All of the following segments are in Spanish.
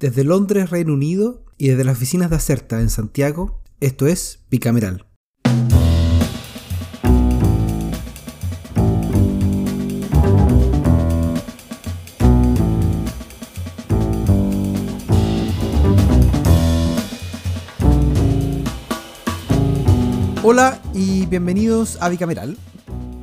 Desde Londres, Reino Unido, y desde las oficinas de Acerta en Santiago, esto es Bicameral. Hola y bienvenidos a Bicameral.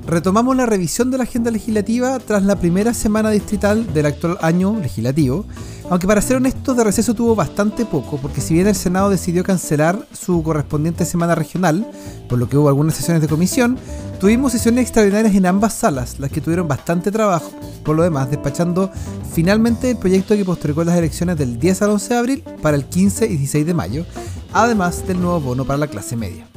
Retomamos la revisión de la agenda legislativa tras la primera semana distrital del actual año legislativo, aunque para ser honesto de receso tuvo bastante poco, porque si bien el Senado decidió cancelar su correspondiente semana regional, por lo que hubo algunas sesiones de comisión, tuvimos sesiones extraordinarias en ambas salas, las que tuvieron bastante trabajo, por lo demás despachando finalmente el proyecto que postergó las elecciones del 10 al 11 de abril para el 15 y 16 de mayo, además del nuevo bono para la clase media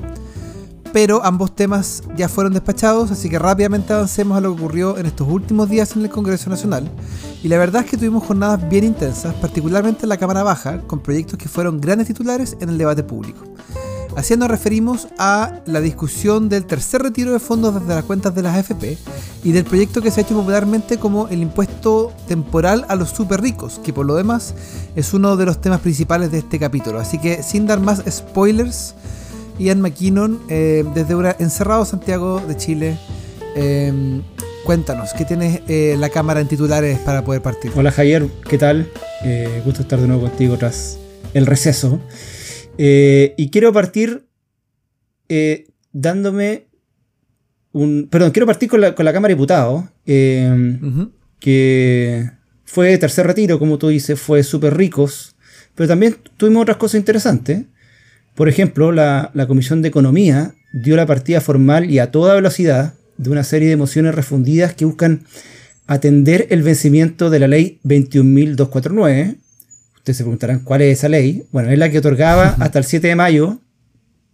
pero ambos temas ya fueron despachados, así que rápidamente avancemos a lo que ocurrió en estos últimos días en el Congreso Nacional. Y la verdad es que tuvimos jornadas bien intensas, particularmente en la Cámara Baja, con proyectos que fueron grandes titulares en el debate público. Así nos referimos a la discusión del tercer retiro de fondos desde las cuentas de las AFP y del proyecto que se ha hecho popularmente como el impuesto temporal a los super ricos, que por lo demás es uno de los temas principales de este capítulo. Así que sin dar más spoilers, Ian McKinnon, eh, desde una, encerrado Santiago de Chile. Em, cuéntanos, ¿qué tienes eh, la cámara en titulares para poder partir? Hola Javier, ¿qué tal? Eh, gusto estar de nuevo contigo tras el receso. y quiero partir dándome un... Perdón, quiero partir con la, Cámara de Diputados, em, que fue tercer retiro, como tú dices, fue súper ricos, pero también tuvimos otras cosas interesantes. Por ejemplo, la, Comisión de Economía dio la partida formal y a toda velocidad de una serie de mociones refundidas que buscan atender el vencimiento de la ley 21.249. Ustedes se preguntarán cuál es esa ley. Bueno, es la que otorgaba hasta el 7 de mayo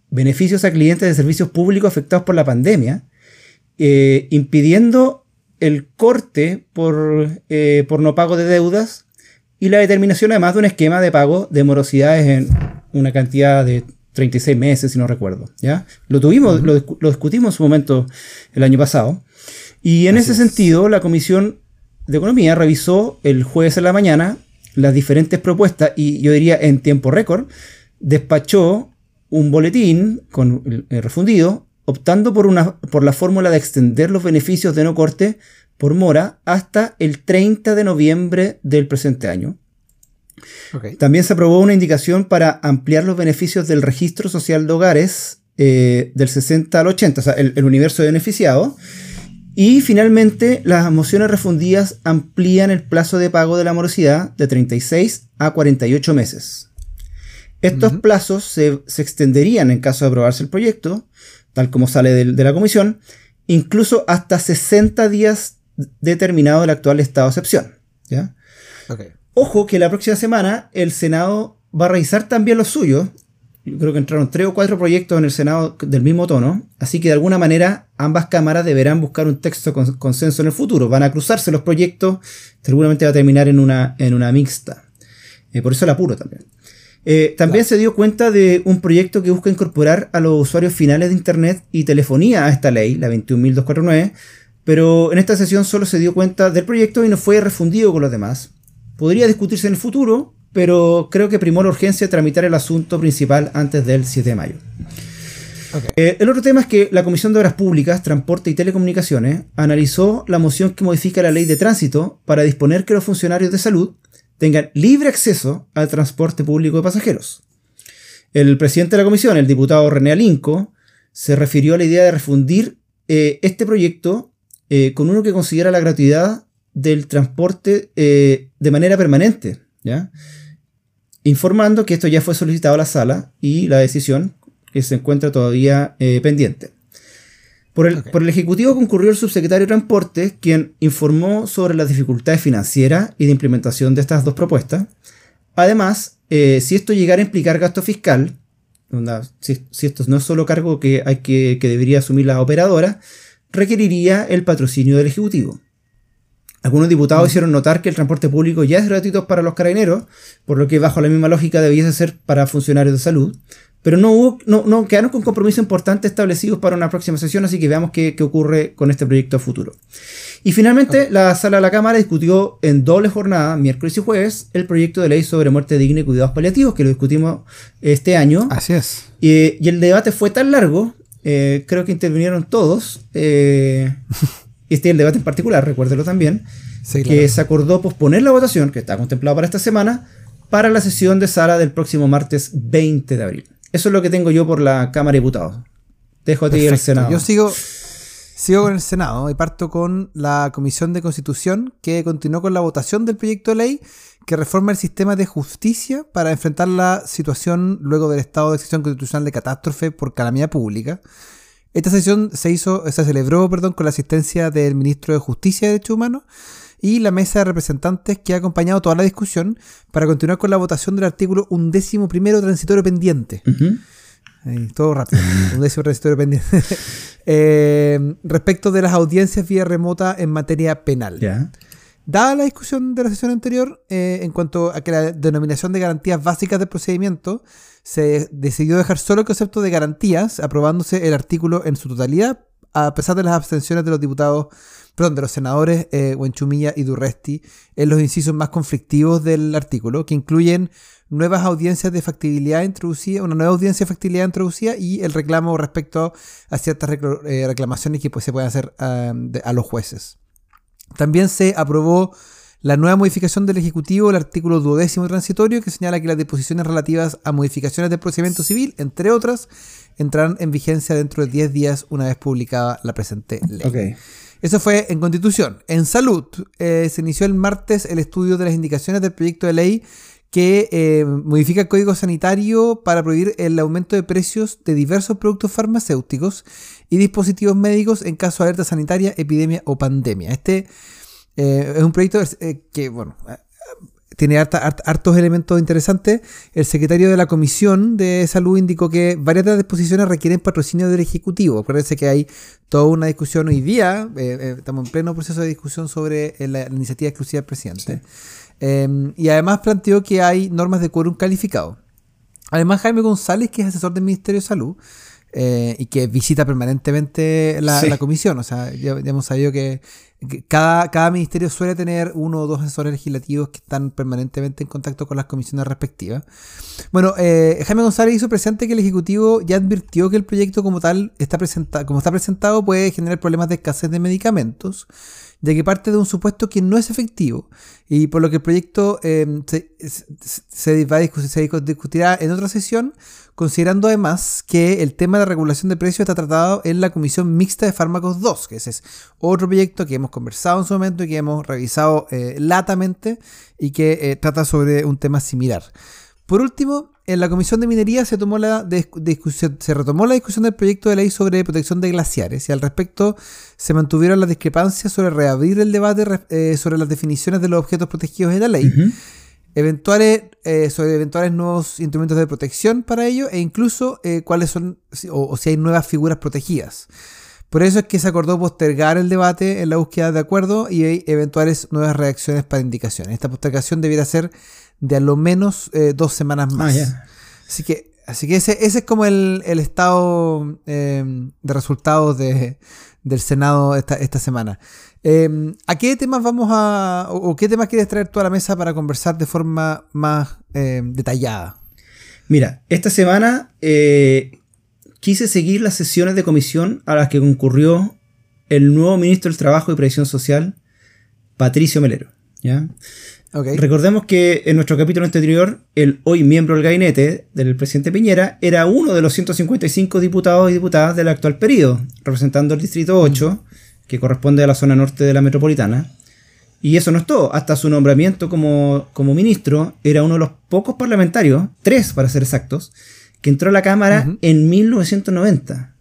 beneficios a clientes de servicios públicos afectados por la pandemia, eh, impidiendo el corte por, eh, por no pago de deudas y la determinación además de un esquema de pago de morosidades en una cantidad de 36 meses, si no recuerdo. ¿ya? Lo tuvimos, lo, discutimos en su momento el año pasado. Y en ese sentido, la Comisión de Economía revisó el jueves en la mañana las diferentes propuestas y yo diría en tiempo récord, despachó un boletín con el refundido, optando por, una, por la fórmula de extender los beneficios de no corte por mora hasta el 30 de noviembre del presente año. También se aprobó una indicación para ampliar los beneficios del registro social de hogares eh, del 60 al 80, o sea, el, universo de beneficiados. Y finalmente, las mociones refundidas amplían el plazo de pago de la morosidad de 36 a 48 meses. Estos plazos se, extenderían en caso de aprobarse el proyecto, tal como sale de, la comisión, incluso hasta 60 días determinado el actual estado de excepción. ¿ya? Ojo que la próxima semana el Senado va a revisar también los suyos. Yo creo que entraron tres o cuatro proyectos en el Senado del mismo tono, así que de alguna manera ambas cámaras deberán buscar un texto con consenso en el futuro. Van a cruzarse los proyectos, seguramente va a terminar en una, en una mixta. Eh, por eso el apuro también. Eh, también se dio cuenta de un proyecto que busca incorporar a los usuarios finales de Internet y telefonía a esta ley, la 21.249, pero en esta sesión solo se dio cuenta del proyecto y no fue refundido con los demás podría discutirse en el futuro, pero creo que primó la urgencia de tramitar el asunto principal antes del 7 de mayo. Eh, el otro tema es que la Comisión de Obras Públicas, Transporte y Telecomunicaciones analizó la moción que modifica la ley de tránsito para disponer que los funcionarios de salud tengan libre acceso al transporte público de pasajeros. El presidente de la comisión, el diputado René Alinco, se refirió a la idea de refundir eh, este proyecto eh, con uno que considera la gratuidad del transporte eh, de manera permanente, ¿ya? informando que esto ya fue solicitado a la sala y la decisión que se encuentra todavía eh, pendiente. Por el, por el, Ejecutivo concurrió el subsecretario de Transporte, quien informó sobre las dificultades financieras y de implementación de estas dos propuestas. Además, eh, si esto llegara a implicar gasto fiscal, si, si, esto no es solo cargo que, hay que, que debería asumir la operadora, requeriría el patrocinio del Ejecutivo. Algunos diputados mm. hicieron notar que el transporte público ya es gratuito para los carabineros, por lo que bajo la misma lógica debiese ser para funcionarios de salud. Pero no, hubo, no, quedaron con compromisos importantes establecidos para una próxima sesión, así que veamos qué, ocurre con este proyecto futuro. Y finalmente, la sala de la Cámara discutió en doble jornada, miércoles y jueves, el proyecto de ley sobre muerte digna y cuidados paliativos, que lo discutimos este año. Así es. y el debate fue tan largo, eh, creo que intervinieron todos, eh, este es el debate en particular, recuérdelo también, que se acordó posponer la votación, que está contemplada para esta semana, para la sesión de sala del próximo martes 20 de abril. Eso es lo que tengo yo por la Cámara de Diputados. Dejo a ti el Senado. Yo sigo, sigo con el Senado y parto con la Comisión de Constitución que continuó con la votación del proyecto de ley que reforma el sistema de justicia para enfrentar la situación luego del estado de excepción constitucional de catástrofe por calamidad pública. Esta sesión se hizo, se celebró, perdón, con la asistencia del ministro de Justicia y Derechos Humanos y la mesa de representantes que ha acompañado toda la discusión para continuar con la votación del artículo undécimo primero transitorio pendiente. todo rápido, undécimo transitorio pendiente. Eh, respecto de las audiencias vía remota en materia penal. Dada la discusión de la sesión anterior, eh, en cuanto a que la denominación de garantías básicas del procedimiento, se decidió dejar solo el concepto de garantías, aprobándose el artículo en su totalidad, a pesar de las abstenciones de los diputados perdón, de los senadores eh, y Durresti en los incisos más conflictivos del artículo, que incluyen nuevas audiencias de factibilidad introducida, una nueva audiencia de factibilidad introducida y el reclamo respecto a ciertas eh, reclamaciones que pues, se pueden hacer a los jueces. También se aprobó la nueva modificación del Ejecutivo, el artículo duodécimo transitorio, que señala que las disposiciones relativas a modificaciones del procedimiento civil, entre otras, entrarán en vigencia dentro de 10 días una vez publicada la presente ley. Eso fue en Constitución. En Salud eh, se inició el martes el estudio de las indicaciones del proyecto de ley que eh, modifica el código sanitario para prohibir el aumento de precios de diversos productos farmacéuticos y dispositivos médicos en caso de alerta sanitaria, epidemia o pandemia. Este eh, es un proyecto que, bueno, tiene hartos elementos interesantes. El secretario de la Comisión de Salud indicó que varias de las disposiciones requieren patrocinio del Ejecutivo. Acuérdense que hay toda una discusión hoy día, eh, eh, estamos en pleno proceso de discusión sobre eh, la, iniciativa exclusiva del presidente. Em, y además planteó que hay normas de quórum calificado. Además, Jaime González, que es asesor del Ministerio de Salud, y que visita permanentemente la, comisión. O sea, ya, hemos sabido que cada, cada ministerio suele tener uno o dos asesores legislativos que están permanentemente en contacto con las comisiones respectivas. Bueno, eh, Jaime González hizo presente que el Ejecutivo ya advirtió que el proyecto como tal está presentado, como está presentado puede generar problemas de escasez de medicamentos, ya que parte de un supuesto que no es efectivo y por lo que el proyecto eh, se, va a discutirá en otra sesión considerando además que el tema de regulación de precios está tratado en la Comisión Mixta de Fármacos 2, que ese es otro proyecto que hemos conversado en su momento y que hemos revisado eh, latamente y que eh, trata sobre un tema similar. Por último, en la Comisión de Minería se, tomó la discusión, se retomó la discusión del proyecto de ley sobre protección de glaciares y al respecto se mantuvieron las discrepancias sobre reabrir el debate eh, sobre las definiciones de los objetos protegidos en la ley eventuales, eh, sobre eventuales nuevos instrumentos de protección para ello e incluso eh, cuáles son o, si hay nuevas figuras protegidas. Por eso es que se acordó postergar el debate en la búsqueda de acuerdo y eventuales nuevas reacciones para indicaciones. Esta postergación debiera ser de a lo menos eh, dos semanas más. Ah, así que, así que ese, ese es como el, el estado de resultados de, del Senado esta, esta semana. Em, ¿A qué temas vamos a, o, qué temas quieres traer tú a la mesa para conversar de forma más em, detallada? Mira, esta semana eh, quise seguir las sesiones de comisión a las que concurrió el nuevo ministro del Trabajo y Previsión Social, Patricio Melero. ¿ya? Recordemos que en nuestro capítulo anterior, el hoy miembro del gabinete del presidente Piñera era uno de los 155 diputados y diputadas del actual periodo, representando el Distrito 8 que corresponde a la zona norte de la metropolitana. Y eso no es todo. Hasta su nombramiento como, como ministro era uno de los pocos parlamentarios, tres para ser exactos, que entró a la Cámara en 1990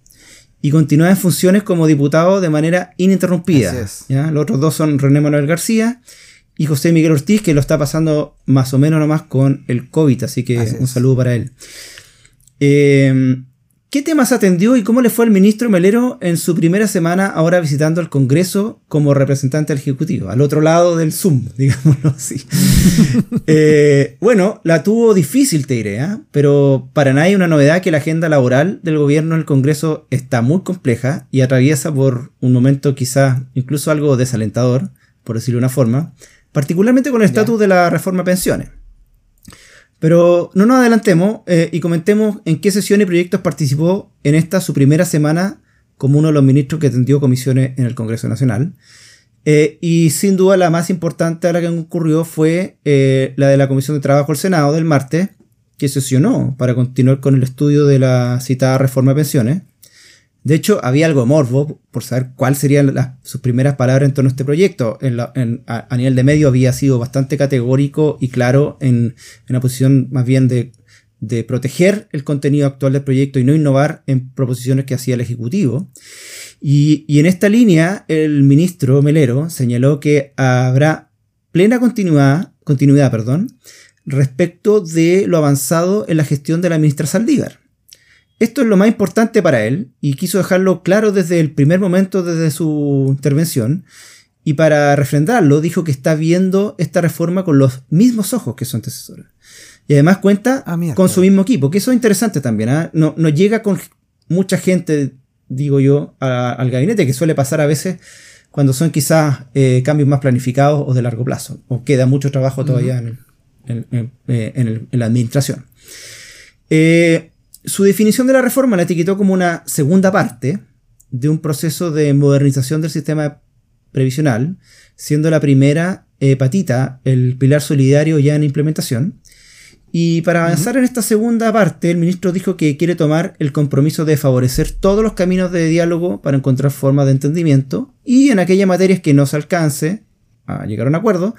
y continúa en funciones como diputado de manera ininterrumpida. ¿ya? Los otros dos son René Manuel García y José Miguel Ortiz, que lo está pasando más o menos nomás con el COVID, así que un saludo para él. Eh, ¿Qué temas atendió y cómo le fue al ministro Melero en su primera semana ahora visitando el Congreso como representante del Ejecutivo? Al otro lado del Zoom, digámoslo así. Eh, bueno, la tuvo difícil, te diré, ¿eh? pero para nadie una novedad que la agenda laboral del gobierno en el Congreso está muy compleja y atraviesa por un momento quizás incluso algo desalentador, por decirlo de una forma, particularmente con el estatus de la reforma de pensiones. Pero no nos adelantemos eh, y comentemos en qué sesiones y proyectos participó en esta su primera semana como uno de los ministros que atendió comisiones en el Congreso Nacional. Eh, y sin duda la más importante a la que ocurrió fue eh, la de la Comisión de Trabajo del Senado del martes, que sesionó para continuar con el estudio de la citada reforma de pensiones. De hecho, había algo morbo por saber cuáles serían sus primeras palabras en torno a este proyecto. a, nivel de medio había sido bastante categórico y claro en, una posición más bien de, proteger el contenido actual del proyecto y no innovar en proposiciones que hacía el Ejecutivo. Y, en esta línea, el ministro Melero señaló que habrá plena continuidad, respecto de lo avanzado en la gestión de la ministra Saldívar. Esto es lo más importante para él y quiso dejarlo claro desde el primer momento, desde su intervención. Y para refrendarlo, dijo que está viendo esta reforma con los mismos ojos que su antecesora. Y además cuenta ah, con su mismo equipo, que eso es interesante también. ¿ah? No, llega con mucha gente, digo yo, al gabinete, que suele pasar a veces cuando son quizás eh, cambios más planificados o de largo plazo, o queda mucho trabajo todavía en, eh, la administración. Eh, su definición de la reforma la etiquetó como una segunda parte de un proceso de modernización del sistema previsional, siendo la primera eh, patita el pilar solidario ya en implementación. Y para avanzar en esta segunda parte, el ministro dijo que quiere tomar el compromiso de favorecer todos los caminos de diálogo para encontrar formas de entendimiento y en aquellas materias que no se alcance a llegar a un acuerdo,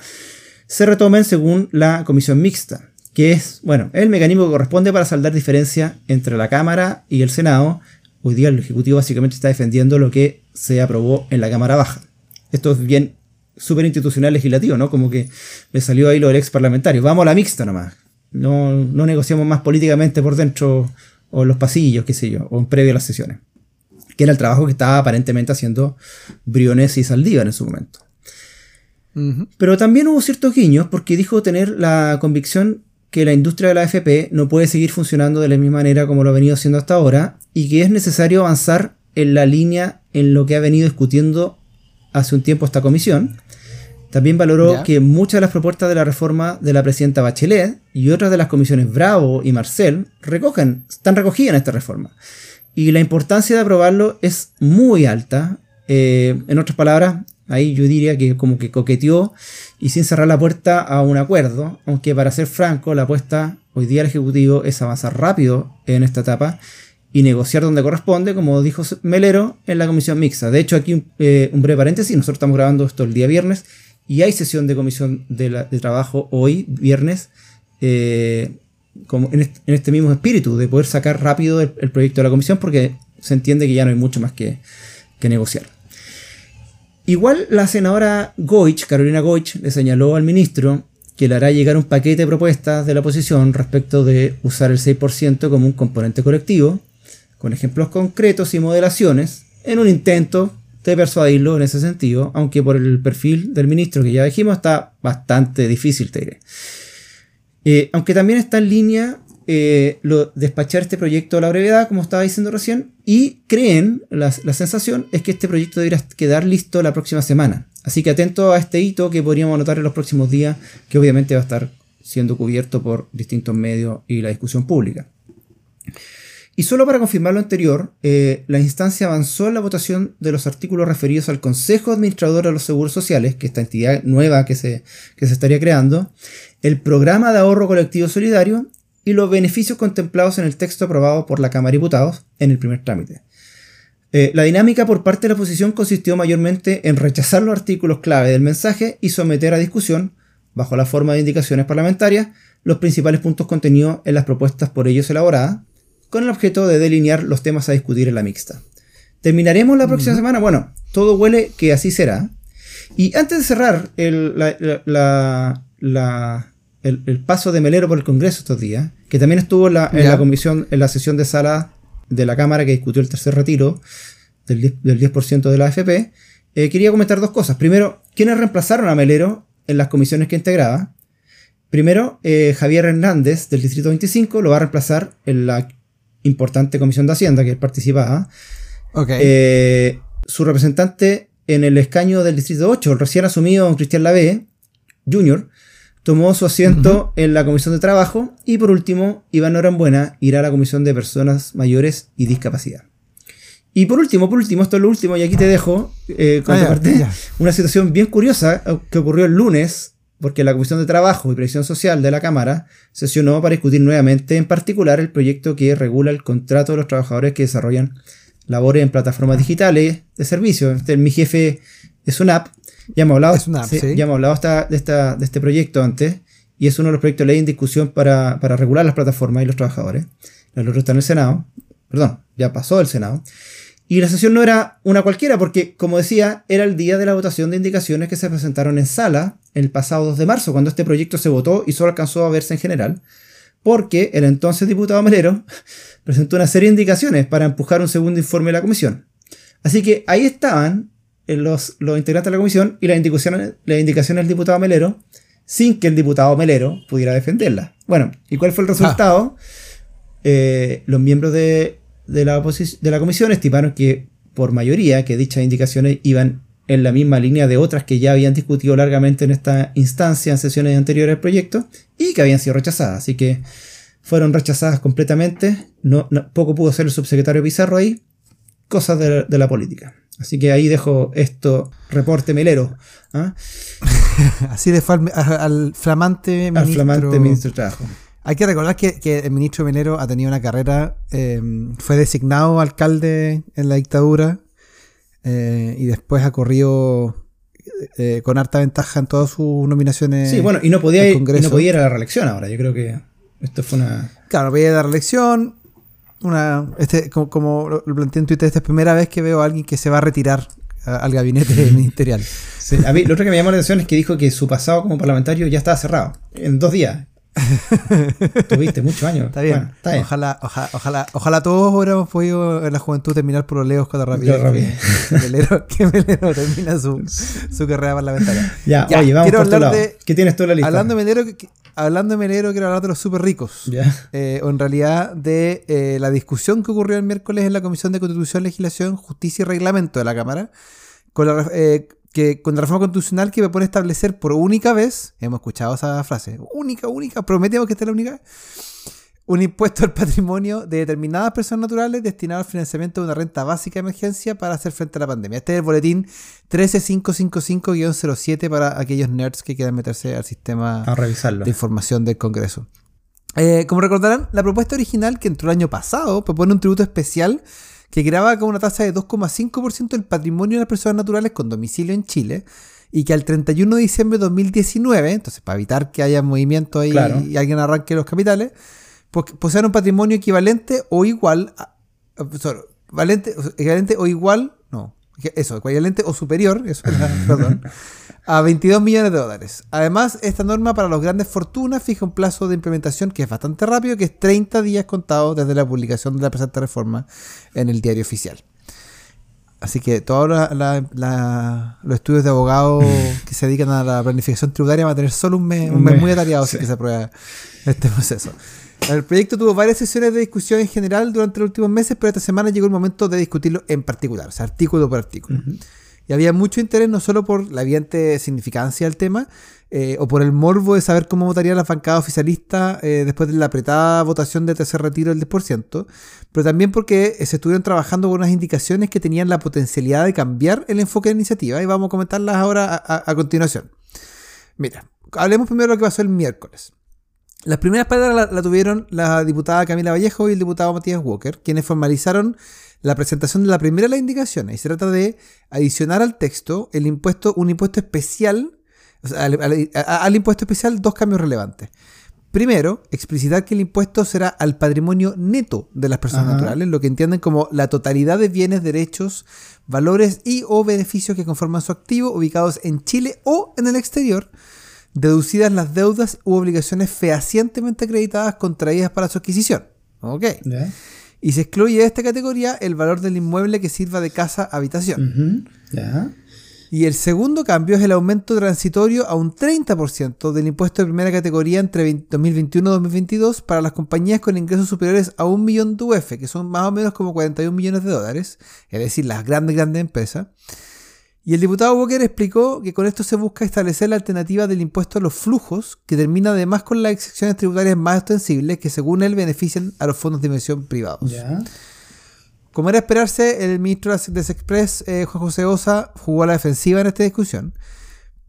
se retomen según la comisión mixta que es, bueno, el mecanismo que corresponde para saldar diferencia entre la Cámara y el Senado. Hoy día el Ejecutivo básicamente está defendiendo lo que se aprobó en la Cámara Baja. Esto es bien súper institucional legislativo, ¿no? Como que le salió ahí lo del ex parlamentario. Vamos a la mixta nomás. No, no negociamos más políticamente por dentro o en los pasillos, qué sé yo, o en previo a las sesiones. Que era el trabajo que estaba aparentemente haciendo Briones y Saldívar en su momento. Pero también hubo ciertos guiños porque dijo tener la convicción que la industria de la AFP no puede seguir funcionando de la misma manera como lo ha venido haciendo hasta ahora y que es necesario avanzar en la línea en lo que ha venido discutiendo hace un tiempo esta comisión. También valoró que muchas de las propuestas de la reforma de la presidenta Bachelet y otras de las comisiones Bravo y Marcel recogen, están recogidas en esta reforma. Y la importancia de aprobarlo es muy alta. Eh, en otras palabras, ahí yo diría que como que coqueteó y sin cerrar la puerta a un acuerdo, aunque para ser franco, la apuesta hoy día del Ejecutivo es avanzar rápido en esta etapa y negociar donde corresponde, como dijo Melero, en la comisión mixta. De hecho, aquí un, eh, breve paréntesis, nosotros estamos grabando esto el día viernes y hay sesión de comisión de, trabajo hoy, viernes, eh, como en, este, mismo espíritu, de poder sacar rápido el, proyecto de la comisión porque se entiende que ya no hay mucho más que negociar. Igual la senadora Goich, Carolina Goich, le señaló al ministro que le hará llegar un paquete de propuestas de la oposición respecto de usar el 6% como un componente colectivo, con ejemplos concretos y modelaciones, en un intento de persuadirlo en ese sentido, aunque por el perfil del ministro que ya dijimos está bastante difícil, te diré. Eh, aunque también está en línea eh, lo, despachar este proyecto a la brevedad, como estaba diciendo recién, y creen, la, sensación es que este proyecto debería quedar listo la próxima semana. Así que atento a este hito que podríamos anotar en los próximos días, que obviamente va a estar siendo cubierto por distintos medios y la discusión pública. Y solo para confirmar lo anterior, eh, la instancia avanzó en la votación de los artículos referidos al Consejo Administrador de los Seguros Sociales, que es esta entidad nueva que se, que se estaría creando, el Programa de Ahorro Colectivo Solidario y los beneficios contemplados en el texto aprobado por la Cámara de Diputados en el primer trámite. Eh, la dinámica por parte de la oposición consistió mayormente en rechazar los artículos clave del mensaje y someter a discusión, bajo la forma de indicaciones parlamentarias, los principales puntos contenidos en las propuestas por ellos elaboradas, con el objeto de delinear los temas a discutir en la mixta. ¿Terminaremos la próxima semana? Bueno, todo huele que así será. Y antes de cerrar la, el, paso de Melero por el Congreso estos días, que también estuvo en la, comisión, en la sesión de sala de la Cámara que discutió el tercer retiro del 10%, de la AFP, eh, quería comentar dos cosas. Primero, ¿quiénes reemplazaron a Melero en las comisiones que integraba? Primero, eh, Javier Hernández del Distrito 25 lo va a reemplazar en la importante comisión de Hacienda que él participaba. Eh, su representante en el escaño del Distrito 8, el recién asumido Cristian Lavé, Jr., tomó su asiento en la Comisión de Trabajo y por último, Iván Norambuena irá a la Comisión de Personas Mayores y Discapacidad. Y por último, por último, esto es lo último y aquí te dejo eh, ah, una situación bien curiosa eh, que ocurrió el lunes porque la Comisión de Trabajo y Previsión Social de la Cámara sesionó para discutir nuevamente en particular el proyecto que regula el contrato de los trabajadores que desarrollan labores en plataformas digitales de servicio. Este, mi jefe es una app ya hemos hablado, ya hemos hablado de, esta, de este proyecto antes y es uno de los proyectos de ley en discusión para, regular las plataformas y los trabajadores. El otro está en el Senado, perdón, ya pasó el Senado. Y la sesión no era una cualquiera porque, como decía, era el día de la votación de indicaciones que se presentaron en sala el pasado 2 de marzo, cuando este proyecto se votó y solo alcanzó a verse en general, porque el entonces diputado Melero presentó una serie de indicaciones para empujar un segundo informe de la comisión. Así que ahí estaban los, los integrantes de la comisión y las indicaciones, las indicaciones del diputado Melero sin que el diputado Melero pudiera defenderla. Bueno, ¿y cuál fue el resultado? Eh, los miembros de, de, la de la comisión estimaron que por mayoría que dichas indicaciones iban en la misma línea de otras que ya habían discutido largamente en esta instancia en sesiones anteriores del proyecto y que habían sido rechazadas. Así que fueron rechazadas completamente. No, poco pudo hacer el subsecretario Pizarro ahí. Cosas de la política. Así que ahí dejo esto, reporte melero. ¿ah? Así de al, flamante ministro. Al flamante ministro de Trabajo. Hay que recordar que, el ministro Melero ha tenido una carrera, eh, fue designado alcalde en la dictadura eh, y después ha corrido eh, con harta ventaja en todas sus nominaciones. Sí, bueno, y no podía, ir, no podía ir a la reelección ahora. Yo creo que esto fue una. Claro, no podía ir a la reelección una este como, lo planteé en Twitter, esta es la primera vez que veo a alguien que se va a retirar al gabinete ministerial. a mí, lo otro que me llamó la atención es que dijo que su pasado como parlamentario ya estaba cerrado. En dos días. Tuviste muchos años. Está bien. Ojalá, ojalá, ojalá, todos hubiéramos podido en la juventud terminar por los leos con rapidez. Que, Melero, termina su, su, carrera parlamentaria. Ya, oye, vamos por tu lado. ¿Qué tienes tú en la lista? Hablando de Melero, hablando de Melero, quiero hablar de los súper ricos. Eh, o en realidad de eh, la discusión que ocurrió el miércoles en la Comisión de Constitución, Legislación, Justicia y Reglamento de la Cámara, con la, eh, que, con la reforma constitucional que propone establecer por única vez, hemos escuchado esa frase, única, única, prometemos que esté la única un impuesto al patrimonio de determinadas personas naturales destinado al financiamiento de una renta básica de emergencia para hacer frente a la pandemia. Este es el boletín 13555-07 para aquellos nerds que quieran meterse al sistema de información del Congreso. Eh, como recordarán, la propuesta original que entró el año pasado propone un tributo especial que graba con una tasa de 2,5% el patrimonio de las personas naturales con domicilio en Chile y que al 31 de diciembre de 2019, entonces para evitar que haya movimiento ahí y alguien arranque los capitales, poseer un patrimonio equivalente o igual a, valente, equivalente o igual, no, eso, equivalente o superior, eso perdón, a 22 millones de dólares. Además, esta norma para los grandes fortunas fija un plazo de implementación que es bastante rápido, que es 30 días contados desde la publicación de la presente reforma en el diario oficial. Así que todos los estudios de abogados que se dedican a la planificación tributaria van a tener solo un mes, un mes muy atareado si que se aprueba este proceso. El proyecto tuvo varias sesiones de discusión en general durante los últimos meses, pero esta semana llegó el momento de discutirlo en particular, o sea, artículo por artículo. Y había mucho interés no solo por la evidente significancia del tema, eh, o por el morbo de saber cómo votaría la bancada oficialista eh, después de la apretada votación de tercer retiro del 10%, pero también porque se estuvieron trabajando con unas indicaciones que tenían la potencialidad de cambiar el enfoque de la iniciativa, y vamos a comentarlas ahora a continuación. Mira, hablemos primero de lo que pasó el miércoles. Las primeras palabras la, tuvieron la diputada Camila Vallejo y el diputado Matías Walker, quienes formalizaron la presentación de la primera de las indicaciones. Y se trata de adicionar al texto el impuesto, un impuesto especial, al, impuesto especial dos cambios relevantes. Primero, explicitar que el impuesto será al patrimonio neto de las personas naturales, lo que entienden como la totalidad de bienes, derechos, valores y o beneficios que conforman su activo ubicados en Chile o en el exterior, deducidas las deudas u obligaciones fehacientemente acreditadas contraídas para su adquisición. ¿Ok? Y se excluye de esta categoría el valor del inmueble que sirva de casa-habitación. Y el segundo cambio es el aumento transitorio a un 30% del impuesto de primera categoría entre 2021 y 2022 para las compañías con ingresos superiores a un millón de UF, que son más o menos como 41 millones de dólares, es decir, las grandes, grandes empresas. Y el diputado Walker explicó que con esto se busca establecer la alternativa del impuesto a los flujos, que termina además con las excepciones tributarias más extensibles que según él benefician a los fondos de inversión privados. Como era esperarse, el ministro de Express, eh, Juan José Osa, jugó a la defensiva en esta discusión.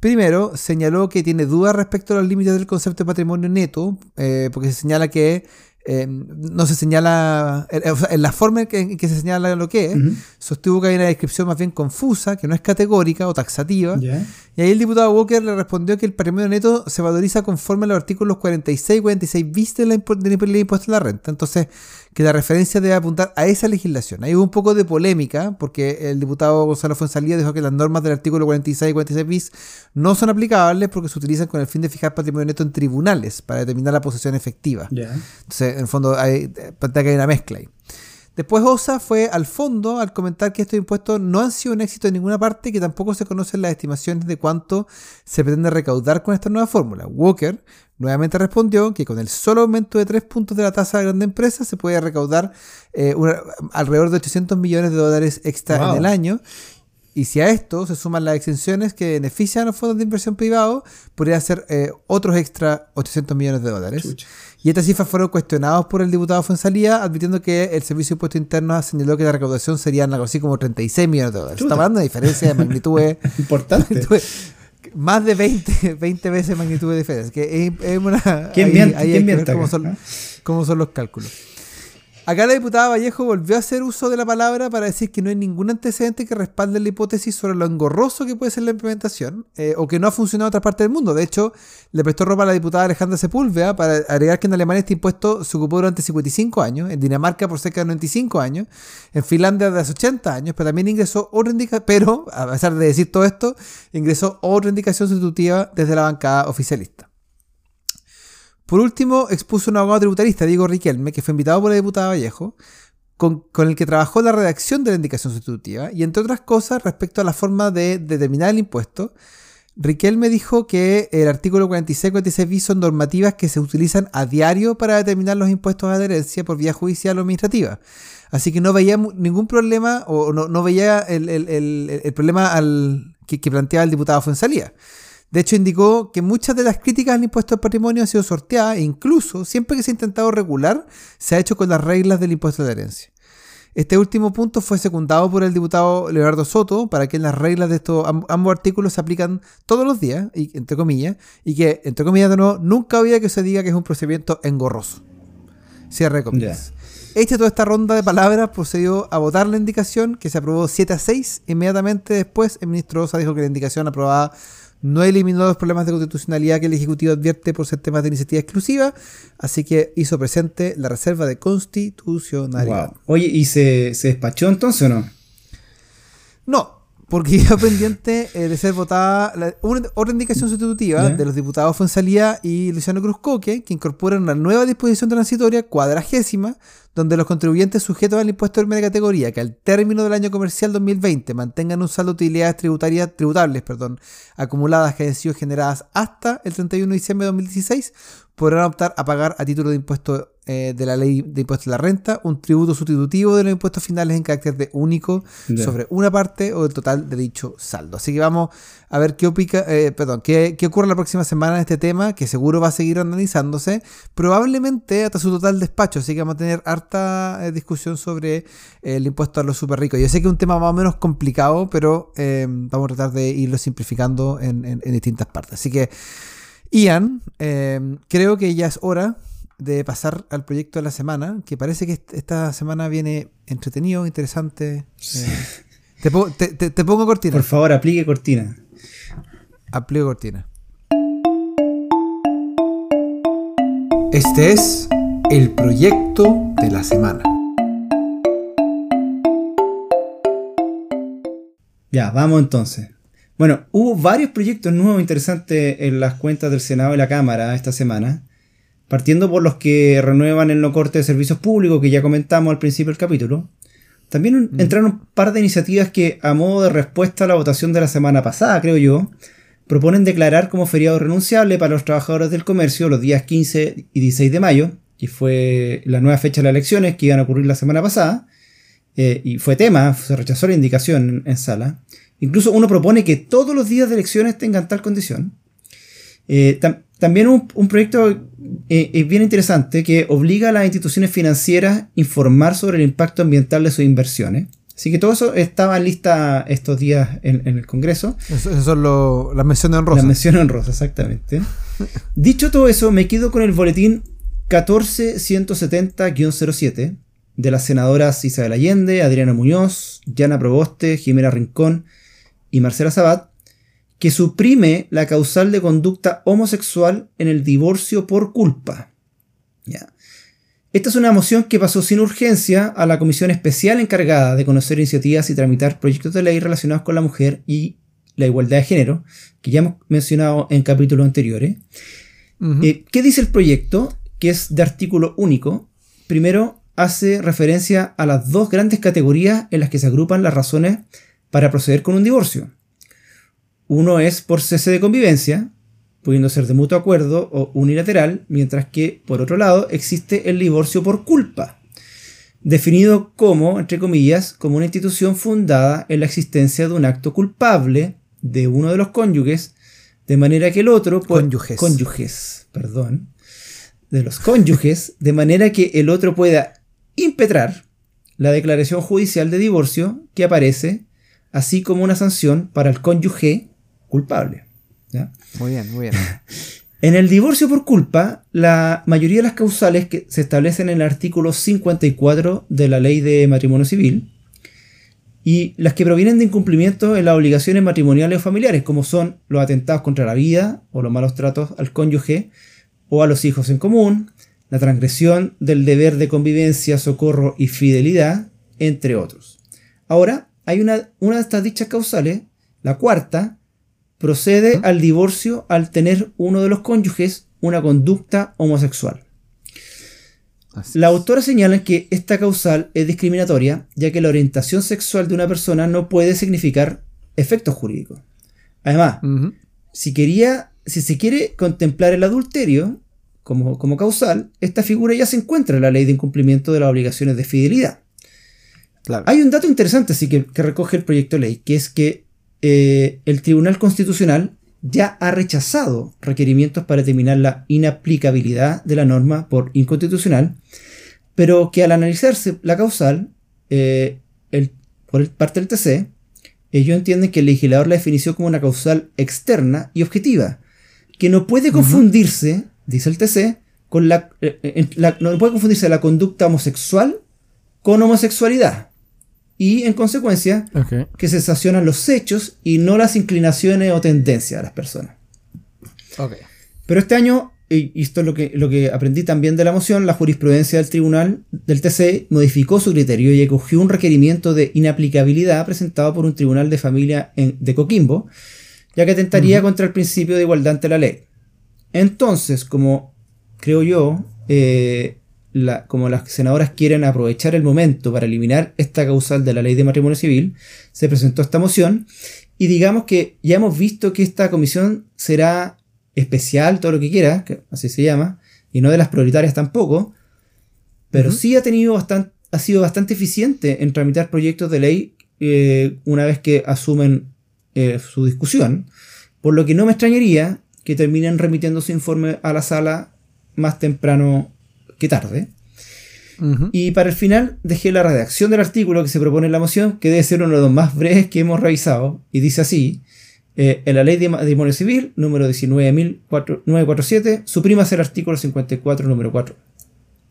Primero, señaló que tiene dudas respecto a los límites del concepto de patrimonio neto, eh, porque se señala que Em, no se señala, en la forma en que, se señala lo que es, sostuvo que hay una descripción más bien confusa, que no es categórica o taxativa. Y ahí el diputado Walker le respondió que el patrimonio neto se valoriza conforme a los artículos 46 y 46 bis de la, del impuesto a la renta. Entonces, que la referencia debe apuntar a esa legislación. Ahí hubo un poco de polémica, porque el diputado Gonzalo Fuenzalía dijo que las normas del artículo 46 y 46 bis no son aplicables porque se utilizan con el fin de fijar patrimonio neto en tribunales para determinar la posesión efectiva. Entonces, en el fondo, hay, que hay una mezcla ahí. Después OSA fue al fondo al comentar que estos impuestos no han sido un éxito en ninguna parte y que tampoco se conocen las estimaciones de cuánto se pretende recaudar con esta nueva fórmula. Walker nuevamente respondió que con el solo aumento de 3 puntos de la tasa de grandes empresas se puede recaudar eh, alrededor de 800 millones de dólares extra en el año y si a esto se suman las exenciones que benefician a los fondos de inversión privados, podría ser eh, otros extra 800 millones de dólares. Y estas cifras fueron cuestionadas por el diputado Fuenzalía, admitiendo que el Servicio de Impuestos Internos señaló que la recaudación sería algo así como 36 millones de dólares. Estamos hablando de diferencia de magnitud importante. más de 20, 20 veces magnitud de diferencia. Que es, una, ¿Quién miente? cómo, son, cómo son los cálculos. Acá la diputada Vallejo volvió a hacer uso de la palabra para decir que no hay ningún antecedente que respalde la hipótesis sobre lo engorroso que puede ser la implementación eh, o que no ha funcionado en otra parte del mundo. De hecho, le prestó ropa a la diputada Alejandra Sepúlveda para agregar que en Alemania este impuesto se ocupó durante 55 años, en Dinamarca por cerca de 95 años, en Finlandia desde hace 80 años, pero también ingresó otra indicación, pero a pesar de decir todo esto, ingresó otra indicación sustitutiva desde la bancada oficialista. Por último, expuso un abogado tributarista, Diego Riquelme, que fue invitado por la diputada Vallejo, con, el que trabajó la redacción de la indicación sustitutiva, y entre otras cosas, respecto a la forma de determinar el impuesto, Riquelme dijo que el artículo 46 y 46 bis son normativas que se utilizan a diario para determinar los impuestos a adherencia por vía judicial o administrativa. Así que no veía ningún problema, o no, veía el, problema al, que, planteaba el diputado Fuensalía. De hecho, indicó que muchas de las críticas al impuesto al patrimonio han sido sorteadas e incluso siempre que se ha intentado regular, se ha hecho con las reglas del impuesto de herencia. Este último punto fue secundado por el diputado Leonardo Soto para que las reglas de estos ambos artículos se aplican todos los días, y, entre comillas, y que, entre comillas, no, nunca había que se diga que es un procedimiento engorroso. Cierre comillas. Hecha toda esta ronda de palabras, procedió a votar la indicación que se aprobó 7 a 6. Inmediatamente después, el ministro Osa dijo que la indicación aprobada no eliminó los problemas de constitucionalidad que el Ejecutivo advierte por ser temas de iniciativa exclusiva, así que hizo presente la reserva de constitucionalidad. Oye, ¿y se, se despachó entonces o no? No, porque iba pendiente eh, de ser votada la, una, otra indicación sustitutiva de los diputados Fonsalía y Luciano Cruzcoque, que incorporan una nueva disposición transitoria cuadragésima, donde los contribuyentes sujetos al impuesto de primera categoría que al término del año comercial 2020 mantengan un saldo de utilidades tributarias, tributables perdón, acumuladas que hayan sido generadas hasta el 31 de diciembre de 2016 podrán optar a pagar a título de impuesto eh, de la ley de impuestos de la renta un tributo sustitutivo de los impuestos finales en carácter de único sobre una parte o el total de dicho saldo. Así que vamos a ver qué, opica, eh, perdón, qué, qué, ocurre la próxima semana en este tema, que seguro va a seguir analizándose, probablemente hasta su total despacho, así que vamos a tener harta eh, discusión sobre el impuesto a los super ricos. Yo sé que es un tema más o menos complicado, pero vamos a tratar de irlo simplificando en, en distintas partes. Así que... Ian, creo que ya es hora de pasar al proyecto de la semana, que parece que esta semana viene entretenido, interesante. Eh, te, pongo cortina. Por favor, aplique cortina. Aplique cortina. Este es el proyecto de la semana. Ya, vamos entonces. Bueno, hubo varios proyectos nuevos interesantes en las cuentas del Senado y la Cámara esta semana. partiendo por los que renuevan el no corte de servicios públicos que ya comentamos al principio del capítulo. También entraron un par de iniciativas que, a modo de respuesta a la votación de la semana pasada, creo yo, proponen declarar como feriado renunciable para los trabajadores del comercio los días 15 y 16 de mayo, que fue la nueva fecha de las elecciones que iban a ocurrir la semana pasada, eh, y fue tema, se rechazó la indicación en, sala. Incluso uno propone que todos los días de elecciones tengan tal condición. Eh, también un, proyecto eh, bien interesante que obliga a las instituciones financieras a informar sobre el impacto ambiental de sus inversiones. Así que todo eso estaba en lista estos días en, el Congreso. Eso, son las menciones honrosas. Las menciones honrosas, exactamente. Dicho todo eso, me quedo con el boletín 14170-07 de las senadoras Isabel Allende, Adriana Muñoz, Yana Proboste, Jimena Rincón y Marcela Sabat, que suprime la causal de conducta homosexual en el divorcio por culpa. Ya. Esta es una moción que pasó sin urgencia a la comisión especial encargada de conocer iniciativas y tramitar proyectos de ley relacionados con la mujer y la igualdad de género, que ya hemos mencionado en capítulos anteriores. Eh, ¿Qué dice el proyecto? Que es de artículo único. Primero, hace referencia a las dos grandes categorías en las que se agrupan las razones para proceder con un divorcio. Uno es por cese de convivencia, pudiendo ser de mutuo acuerdo o unilateral, mientras que, por otro lado, existe el divorcio por culpa, definido como, entre comillas, como una institución fundada en la existencia de un acto culpable de uno de los cónyuges, de manera que el otro... Cónyuges. Cónyuges, perdón. De los cónyuges, de manera que el otro pueda impetrar la declaración judicial de divorcio que aparece, así como una sanción para el cónyuge culpable. Muy bien, muy bien. En el divorcio por culpa, la mayoría de las causales que se establecen en el artículo 54 de la ley de matrimonio civil y las que provienen de incumplimiento en las obligaciones matrimoniales o familiares, como son los atentados contra la vida o los malos tratos al cónyuge o a los hijos en común, la transgresión del deber de convivencia, socorro y fidelidad, entre otros. Ahora, hay una, una de estas dichas causales, la cuarta, procede al divorcio al tener uno de los cónyuges una conducta homosexual. La autora señala que esta causal es discriminatoria, ya que la orientación sexual de una persona no puede significar efectos jurídicos. Además, si, quería, si se quiere contemplar el adulterio como, como, causal, esta figura ya se encuentra en la ley de incumplimiento de las obligaciones de fidelidad. Hay un dato interesante así que, que recoge el proyecto de ley, que es que eh, el Tribunal Constitucional ya ha rechazado requerimientos para determinar la inaplicabilidad de la norma por inconstitucional, pero que al analizarse la causal eh, por parte del TC, ellos entienden que el legislador la definió como una causal externa y objetiva, que no puede confundirse, dice el TC, con la, eh, no puede confundirse la conducta homosexual con homosexualidad. Y en consecuencia que se sancionan los hechos y no las inclinaciones o tendencias de las personas. Pero este año, y esto es lo que, lo que aprendí también de la moción, la jurisprudencia del tribunal del TC modificó su criterio y acogió un requerimiento de inaplicabilidad presentado por un tribunal de familia de Coquimbo, ya que atentaría contra el principio de igualdad ante la ley. Entonces, como creo yo, eh, como las senadoras quieren aprovechar el momento para eliminar esta causal de la ley de matrimonio civil, se presentó esta moción y digamos que ya hemos visto que esta comisión será especial, todo lo que quiera, que así se llama, y no de las prioritarias tampoco, pero sí ha tenido bastante, ha sido bastante eficiente en tramitar proyectos de ley eh, una vez que asumen eh, su discusión, por lo que no me extrañaría que terminen remitiendo su informe a la sala más temprano que tarde. Y para el final dejé la redacción del artículo que se propone en la moción, que debe ser uno de los más breves que hemos revisado, y dice así, eh, en la ley de matrimonio civil, número 19.947, suprimas el artículo 54, número 4.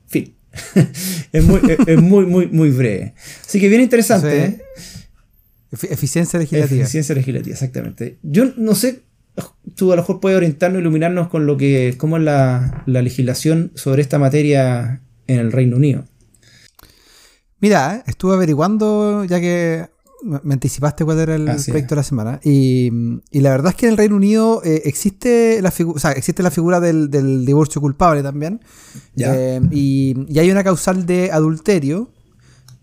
Fin. es, muy, es, muy, muy, muy breve. Así que bien interesante. ¿eh? Eficiencia legislativa. Eficiencia legislativa, exactamente. Yo no sé tú a lo mejor puedes orientarnos, iluminarnos con lo que, cómo es la, legislación sobre esta materia en el Reino Unido. Mira, estuve averiguando, ya que me anticipaste cuál era el proyecto de la semana. Y, la verdad es que en el Reino Unido eh, existe, la o sea, existe la figura del, divorcio culpable también. Eh, y, hay una causal de adulterio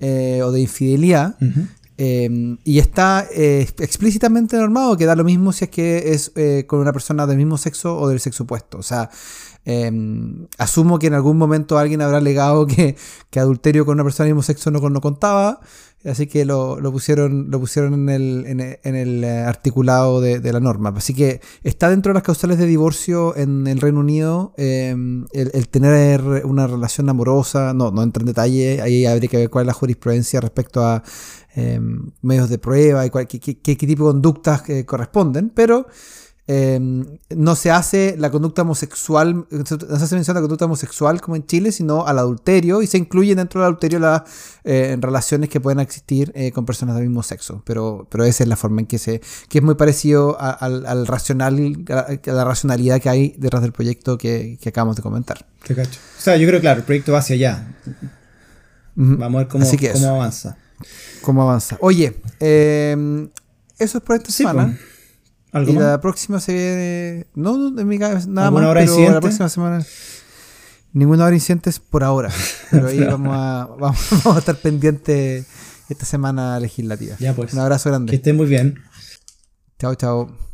eh, o de infidelidad. Y está explícitamente normado que da lo mismo si es que es con una persona del mismo sexo o del sexo opuesto. O sea, asumo que en algún momento alguien habrá alegado que, que adulterio con una persona del mismo sexo no, no contaba. Así que lo, pusieron, lo pusieron en el, en, eh, articulado de, la norma. Así que está dentro de las causales de divorcio en el Reino Unido em, el, tener una relación amorosa. No, no entra en detalle. Ahí habría que ver cuál es la jurisprudencia respecto a em, medios de prueba y qué, qué, tipo de conductas eh, corresponden. Pero Em, no se hace la conducta homosexual, no se hace mención a la conducta homosexual como en Chile, sino al adulterio y se incluyen dentro del adulterio las eh, relaciones que pueden existir eh, con personas del mismo sexo. Pero, pero esa es la forma en que se, que es muy parecido al, racional, a la racionalidad que hay detrás del proyecto que, acabamos de comentar. O sea, yo creo que claro, el proyecto va hacia allá. Vamos a ver cómo, cómo avanza. Cómo avanza. Oye, em, eso es por esta semana y la próxima se viene. No, en mi cabeza, nada más. Hora pero la próxima semana. Ninguna hora incidentes por ahora. Pero ahí vamos a, vamos, a estar pendientes esta semana legislativa. Ya pues. Un abrazo grande. Que estén muy bien. Chao, chao.